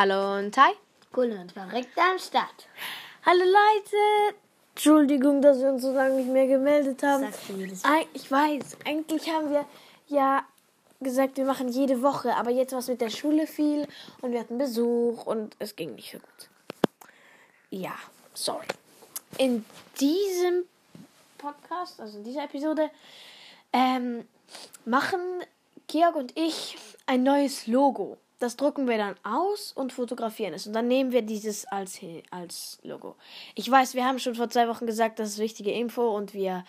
Hallo und hi. Cool und verrückt am Start. Hallo Leute. Entschuldigung, dass wir uns so lange nicht mehr gemeldet haben. Sagst du jedes Ich weiß, eigentlich haben wir ja gesagt, wir machen jede Woche, aber jetzt war es mit der Schule viel und wir hatten Besuch und es ging nicht so gut. Ja, sorry. In diesem Podcast, also in dieser Episode, ähm, machen Georg und ich ein neues Logo. Das drucken wir dann aus und fotografieren es. Und dann nehmen wir dieses als, als Logo. Ich weiß, wir haben schon vor zwei Wochen gesagt, das ist wichtige Info und wir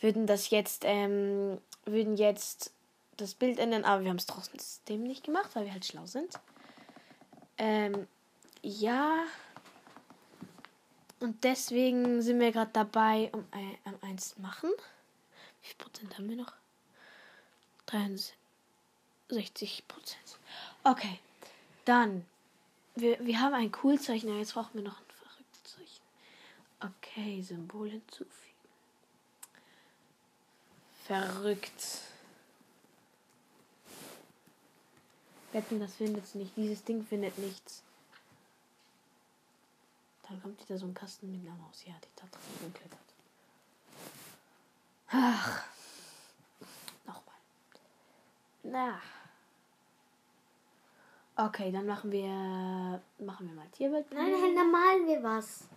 würden das jetzt, ähm, würden jetzt das Bild ändern, aber wir haben es trotzdem nicht gemacht, weil wir halt schlau sind. Ähm, ja. Und deswegen sind wir gerade dabei, um um eins zu machen. Wie viel Prozent haben wir noch? 63 Prozent. Okay, dann. Wir, wir haben ein Coolzeichen, aber jetzt brauchen wir noch ein verrücktes Zeichen. Okay, Symbol hinzufügen. Verrückt. Wetten, das findet nicht. Dieses Ding findet nichts. Dann kommt wieder so ein Kasten mit einer Maus. Ja, die da drin geklettert. Ach. Nochmal. Na. Okay, dann machen wir machen wir mal Tierbild. Nein, nein, dann malen wir was.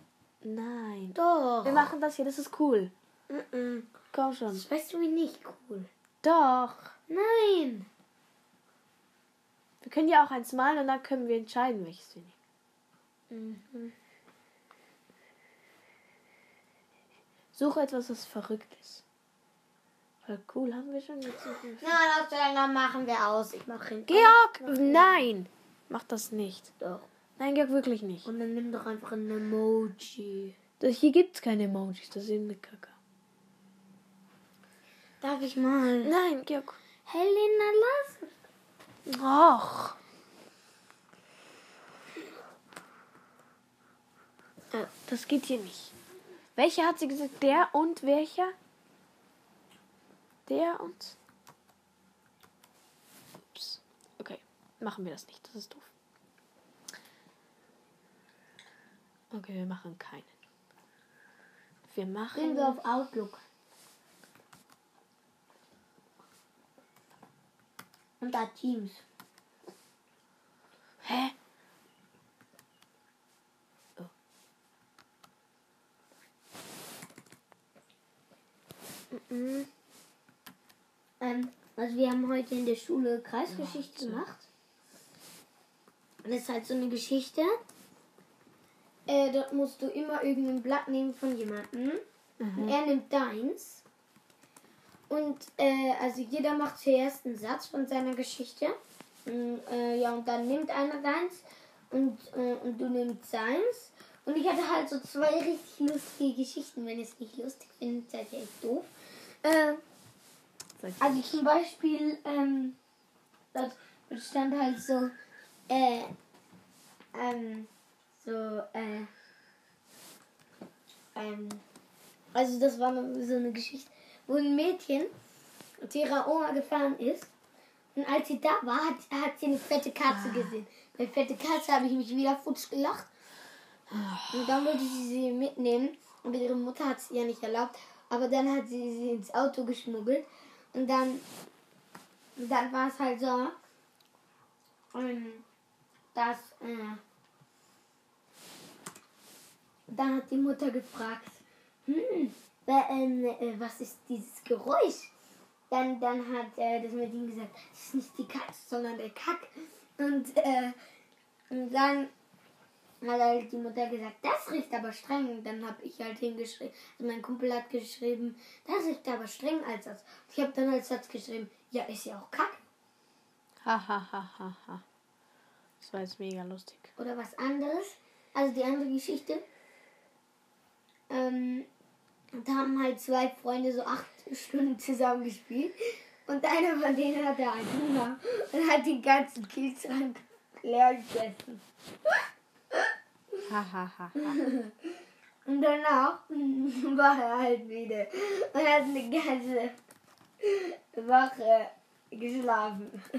Nein. Doch. Wir machen das hier, das ist cool. Mm-mm. Komm schon. Das weißt du wie nicht cool. Doch. Nein. Wir können ja auch eins malen und dann können wir entscheiden, welches wir nehmen. Mhm. Suche etwas, was verrückt ist. Voll cool, haben wir schon jetzt. Na, das dann machen wir aus. Ich mache hin. Georg! Nein! Mach das nicht. Doch. Nein, Georg, wirklich nicht. Und dann nimm doch einfach ein Emoji. Das, hier gibt's keine Emojis, das ist eine Kacke. Darf ich mal? Nein, Georg. Helena, lass. Och. Äh, Das geht hier nicht. Welcher hat sie gesagt? Der und welcher? Der und. Ups. Okay, machen wir das nicht. Das ist doof. Okay, wir machen keinen. Wir Gehen machen. wir auf Outlook. Und da Teams. Hä? Oh. Mhm. Ähm, also wir haben heute in der Schule Kreisgeschichte gemacht. Und das ist halt so eine Geschichte. Äh, dort musst du immer irgendein Blatt nehmen von jemandem. Und er nimmt deins. Und äh, also jeder macht zuerst einen Satz von seiner Geschichte. Und, äh, ja, und dann nimmt einer deins und, äh, und du nimmst seins. Und ich hatte halt so zwei richtig lustige Geschichten. Wenn ihr es nicht lustig findet, seid ihr echt doof. Äh, also zum Beispiel, ähm, dort stand halt so, äh, ähm, so, äh, ähm, also das war so eine Geschichte, wo ein Mädchen zu ihrer Oma gefahren ist und als sie da war, hat, hat sie eine fette Katze gesehen. Bei fette Katze habe ich mich wieder futsch gelacht. Und dann wollte sie sie mitnehmen. Aber ihre Mutter hat es ihr nicht erlaubt. Aber dann hat sie sie ins Auto geschmuggelt. Und dann, dann war es halt so, dass, äh, dann hat die Mutter gefragt, hm, ähm, äh, was ist dieses Geräusch? Dann, dann hat äh, das Mädchen gesagt, das ist nicht die Katze, sondern der Kack. Und, äh, und dann hat halt die Mutter gesagt, das riecht aber streng. Dann habe ich halt hingeschrieben, also mein Kumpel hat geschrieben, das riecht aber streng als Satz. Ich habe dann als Satz geschrieben, ja, ist ja auch Kack. Ha, ha, ha, ha, ha. Das war jetzt mega lustig. Oder was anderes. Also die andere Geschichte. Ähm, da haben halt zwei Freunde so acht Stunden zusammen gespielt. Und einer von denen hatte einen Hunger und hat den ganzen Kühlschrank leer gegessen. Und danach war er halt müde und hat eine ganze Woche geschlafen.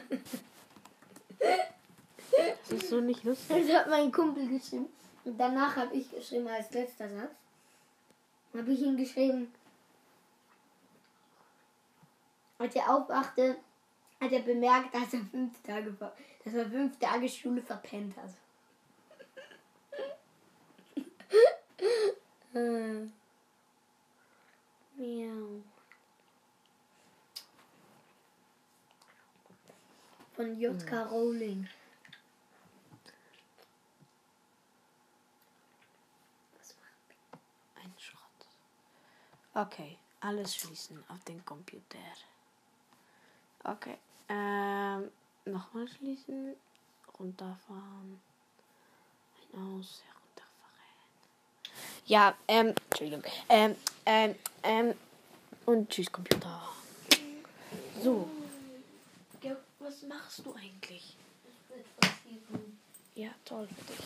Das ist so nicht lustig. Das hat mein Kumpel geschrieben. Und danach habe ich geschrieben als letzter Satz. Habe ich ihm geschrieben. Als er aufwachte, hat er bemerkt, dass er fünf Tage, dass er fünf Tage Schule verpennt hat. Äh. Miau. Von J.K. Rowling. Ein Schrott. Okay, alles schließen auf den Computer. Okay, ähm, nochmal schließen, runterfahren, ein Aus, herunterfahren. Ja, ähm, Entschuldigung, ähm, ähm, ähm, und tschüss Computer. So. Ja, was machst du eigentlich? Ja, toll für dich.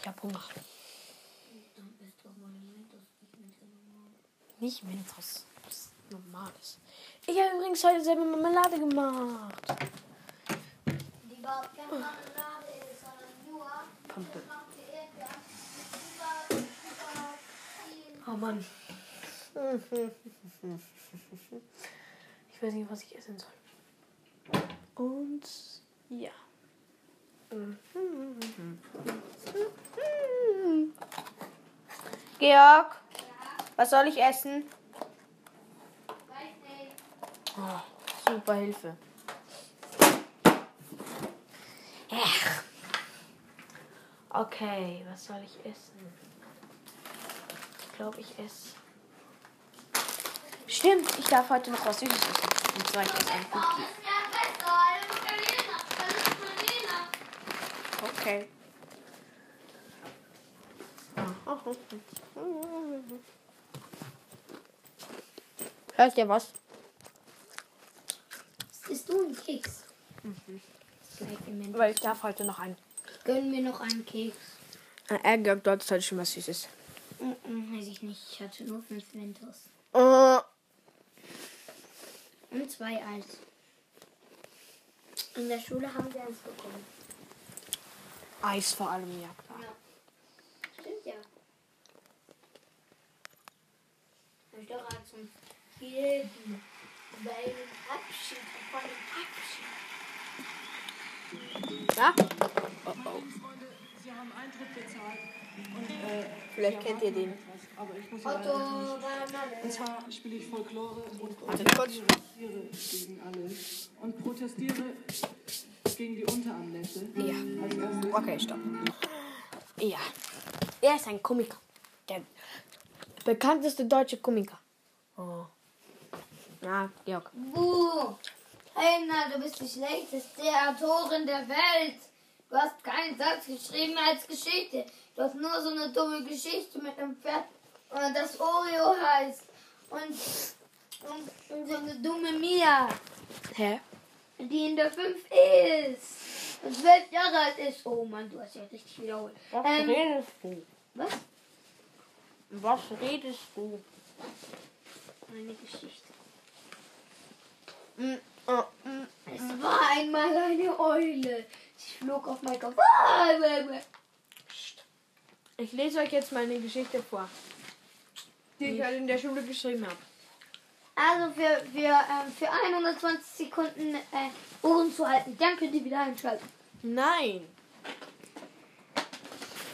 Ich hab Hunger. Nicht Mentos. Was Normales. Ich habe übrigens heute selber Marmelade gemacht. Die überhaupt keine Marmelade ist, sondern nur Pampe. gemachte Erdbeeren. Super, super viel. Oh Mann. Ich weiß nicht, was ich essen soll. Und ja. Georg, was soll ich essen? Oh, super Hilfe. Okay, was soll ich essen? Glaube, ich esse. Stimmt, ich darf heute noch was Süßes essen. Und zwar ich esse ein Cookie. Okay. Hörst ihr was? Ist du ein Keks? Moment. Weil ich darf heute noch einen. Gönnen wir noch einen Keks? Äh, Georg, du hattest heute schon was Süßes. Mm, weiß ich nicht. Ich hatte nur fünf Mentos. Äh, Und zwei Eis. In der Schule haben wir eins bekommen. Eis vor allem, ja klar. Ja. Stimmt ja. Hab ich doch gerade zum. Bei dem Abschied von dem Abschied. Ja? Freunde, Sie haben Eintritt bezahlt. Äh, Vielleicht kennt ihr den. etwas, aber ich muss ja Otto. Und zwar spiele ich Folklore und protestiere gegen alle. Und protestiere gegen die Unterarmnässe. Ja. Okay, stopp. Ja. Er ist ein Komiker. Der bekannteste deutsche Komiker. Oh. Ja, Georg. Buh. Helena, du bist die schlechteste Autorin der Welt. Du hast keinen Satz geschrieben als Geschichte. Du hast nur so eine dumme Geschichte mit einem Pferd, das Oreo heißt. Und, und, und so eine dumme Mia, Hä? die in der 5 ist. Und zwölf Jahre alt ist. Oh Mann, du hast ja richtig wiederholt. Was Ähm, redest du? was? Was redest du? Eine Geschichte. Mm, oh, mm. Es war einmal eine Eule. Sie flog auf mein Kopf. Ah, Ich lese euch jetzt meine Geschichte vor, die ich halt in der Schule geschrieben habe. Also für, für, ähm, für 120 Sekunden äh, Ohren zu halten. Dann könnt ihr wieder einschalten. Nein.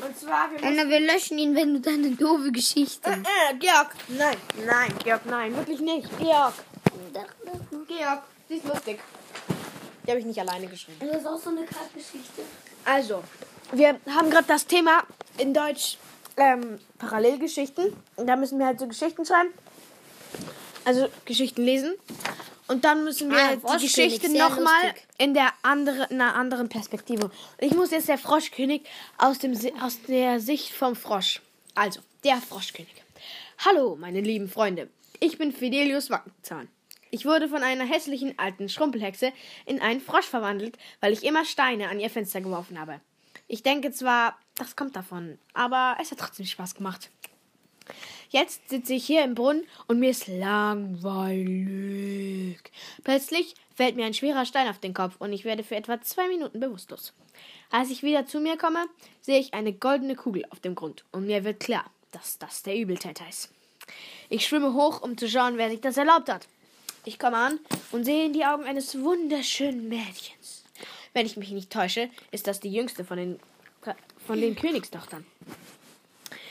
Und zwar, wir Anna, wir löschen ihn, wenn du deine doofe Geschichte. Äh, Georg! Nein, nein, Georg, nein, wirklich nicht. Georg! Georg, sie ist lustig. Die habe ich nicht alleine geschrieben. Das ist auch so eine Kackgeschichte. Also, wir haben gerade das Thema in Deutsch ähm, Parallelgeschichten. Und da müssen wir halt so Geschichten schreiben. Also Geschichten lesen. Und dann müssen wir Ah, halt die Geschichte nochmal in der andere, in einer anderen Perspektive. Und ich muss jetzt der Froschkönig aus, dem, aus der Sicht vom Frosch. Also, der Froschkönig. Hallo, meine lieben Freunde. Ich bin Fidelius Wackenzahn. Ich wurde von einer hässlichen alten Schrumpelhexe in einen Frosch verwandelt, weil ich immer Steine an ihr Fenster geworfen habe. Ich denke zwar, das kommt davon, aber es hat trotzdem Spaß gemacht. Jetzt sitze ich hier im Brunnen und mir ist langweilig. Plötzlich fällt mir ein schwerer Stein auf den Kopf und ich werde für etwa zwei Minuten bewusstlos. Als ich wieder zu mir komme, sehe ich eine goldene Kugel auf dem Grund und mir wird klar, dass das der Übeltäter ist. Ich schwimme hoch, um zu schauen, wer sich das erlaubt hat. Ich komme an und sehe in die Augen eines wunderschönen Mädchens. Wenn ich mich nicht täusche, ist das die jüngste von den, von den Königstochtern.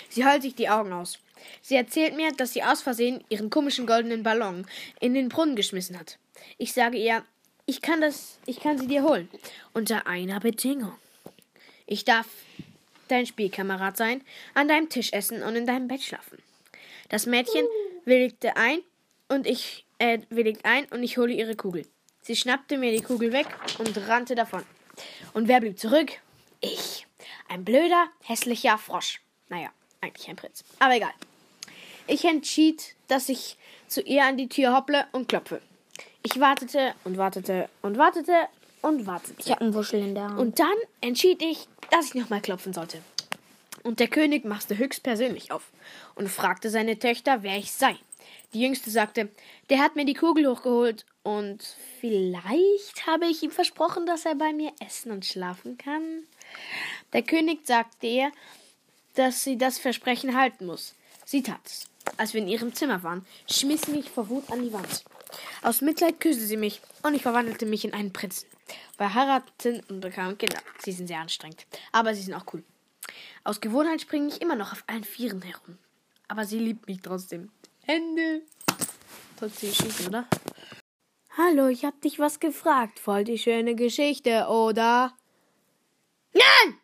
Sie heult sich die Augen aus. Sie erzählt mir, dass sie aus Versehen ihren komischen goldenen Ballon in den Brunnen geschmissen hat. Ich sage ihr, ich kann das, ich kann sie dir holen. Unter einer Bedingung. Ich darf dein Spielkamerad sein, an deinem Tisch essen und in deinem Bett schlafen. Das Mädchen willigte ein und ich äh, willigt ein und ich hole ihre Kugel. Sie schnappte mir die Kugel weg und rannte davon. Und wer blieb zurück? Ich. Ein blöder, hässlicher Frosch. Naja, eigentlich ein Prinz. Aber egal. Ich entschied, dass ich zu ihr an die Tür hopple und klopfe. Ich wartete und wartete und wartete und wartete. Ich habe einen Wuschel in der Hand. Und dann entschied ich, dass ich nochmal klopfen sollte. Und der König machte höchstpersönlich auf und fragte seine Töchter, wer ich sei. Die jüngste sagte, der hat mir die Kugel hochgeholt und vielleicht habe ich ihm versprochen, dass er bei mir essen und schlafen kann. Der König sagte ihr, dass sie das Versprechen halten muss. Sie tat es. Als wir in ihrem Zimmer waren, schmiss sie mich vor Wut an die Wand. Aus Mitleid küsste sie mich und ich verwandelte mich in einen Prinzen. Wir heirateten und bekamen Kinder. Sie sind sehr anstrengend, aber sie sind auch cool. Aus Gewohnheit springe ich immer noch auf allen Vieren herum. Aber sie liebt mich trotzdem. Ende. Trotzdem schießen, oder? Hallo, ich hab dich was gefragt. Voll die schöne Geschichte, oder? Nein!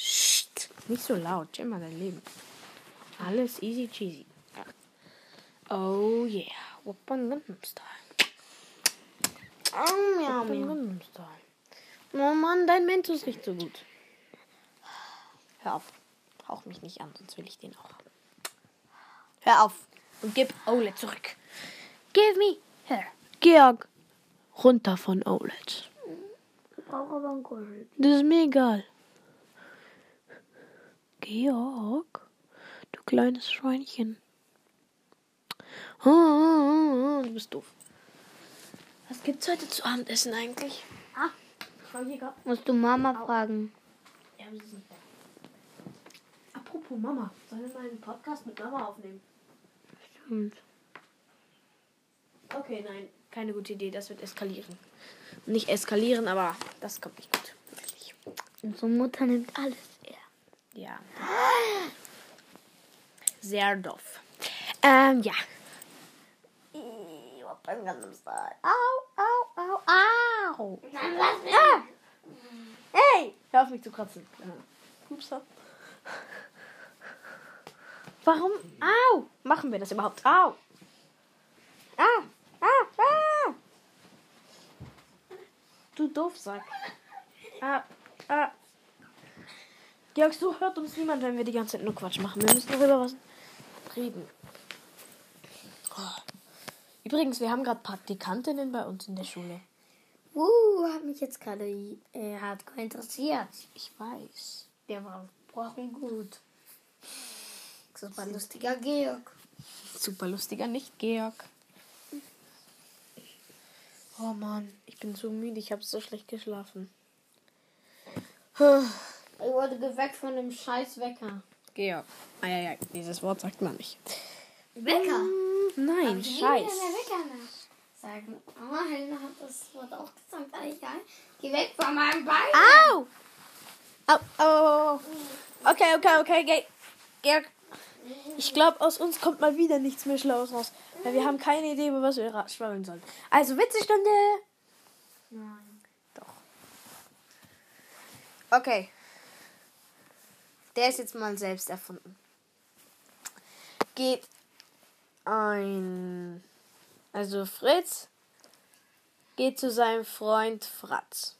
Psst. Nicht so laut. Chill mal dein Leben. Alles easy cheesy. Oh yeah. Wuppan Gangnam Style. Oh, miau, miau. Gangnam Style. Oh Mann, dein Mentos riecht so gut. Hör auf. Hauch mich nicht an, sonst will ich den auch. Hör auf und gib Ole zurück. Give me her. Georg, runter von Olet. Ich brauche aber einen Kuschel. Das ist mir egal. Georg, du kleines Schweinchen. Oh, du bist doof. Was gibt's heute zu Abendessen eigentlich? Ah, Frau. Musst du Mama fragen. Ja, wir sind da. Apropos Mama, sollen wir mal einen Podcast mit Mama aufnehmen? Stimmt. Okay, nein, keine gute Idee, das wird eskalieren. Nicht eskalieren, aber das kommt nicht gut. Unsere Mutter nimmt alles. Ja. Sehr doof. Ähm, ja. Au, au, au, au. Nein, lass mich. Ah. Hey, hör auf mich zu kratzen. Upsa. Warum? Au! Machen wir das überhaupt? Au! Ah! Ah! Ah! Du Doofsack. Ah! Ah! Georg, so hört uns niemand, wenn wir die ganze Zeit nur Quatsch machen. Wir müssen darüber was reden. Oh. Übrigens, wir haben gerade Praktikantinnen bei uns in der Schule. Uh, hat mich jetzt gerade äh, hardcore interessiert. Ich weiß. Der war brochen gut. Super lustiger Georg. Super lustiger, nicht Georg. Oh Mann, ich bin so müde, ich habe so schlecht geschlafen. Ich wurde geweckt von dem scheiß Wecker. Georg. Eieiei, dieses Wort sagt man nicht. Wecker? Nein, Scheiß. Der Wecker nach. Sagen, Mama Helena hat das Wort auch gesagt, aber egal. Geh weg von meinem Bein. Au! Au, au. Okay, okay, okay, Ge Georg. Ich glaube, aus uns kommt mal wieder nichts mehr Schlaues raus. Weil wir haben keine Idee, über was wir schwammeln sollen. Also, Witzestunde. Nein. Okay. Der ist jetzt mal selbst erfunden. Geht ein. Also Fritz geht zu seinem Freund Fratz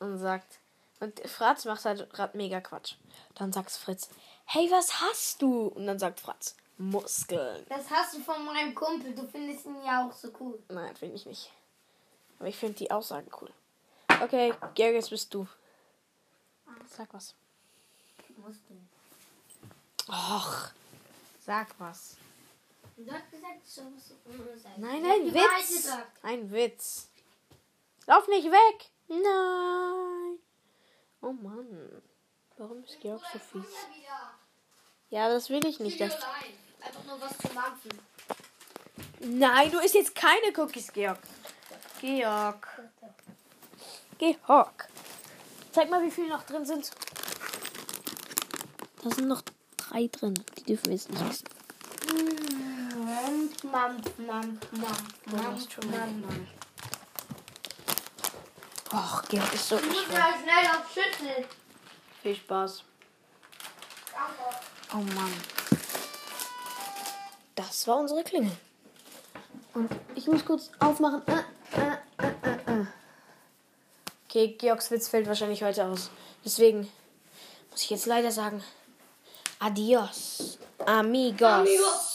und sagt. Und Fratz macht halt grad mega Quatsch. Dann sagt Fritz, hey, was hast du? Und dann sagt Fratz, Muskeln. Das hast du von meinem Kumpel. Du findest ihn ja auch so cool. Nein, finde ich nicht. Aber ich finde die Aussagen cool. Okay, Georg, jetzt bist du. Sag was. Muskeln. Och, Sag was. Du hast gesagt, es soll was sein. Nein, Ich ein Witz. Ein Witz. Lauf nicht weg. Nein. Oh Mann. Warum ist Georg so fies? Ja, das will ich nicht. Das Einfach nur was zu mampfen. Nein, du isst jetzt keine Cookies, Georg. Georg. Georg. Zeig mal, wie viele noch drin sind. Da sind noch drei drin. Die dürfen wir jetzt nicht essen. Mal mampf. genommen. Och, Georg ist so Ich muss mal schnell auf Schütteln. Viel Spaß. Oh Mann. Das war unsere Klingel. Und ich muss kurz aufmachen. Äh, äh, äh, äh, äh. Okay, Georgs Witz fällt wahrscheinlich heute aus. Deswegen muss ich jetzt leider sagen. Amigos. Amigos.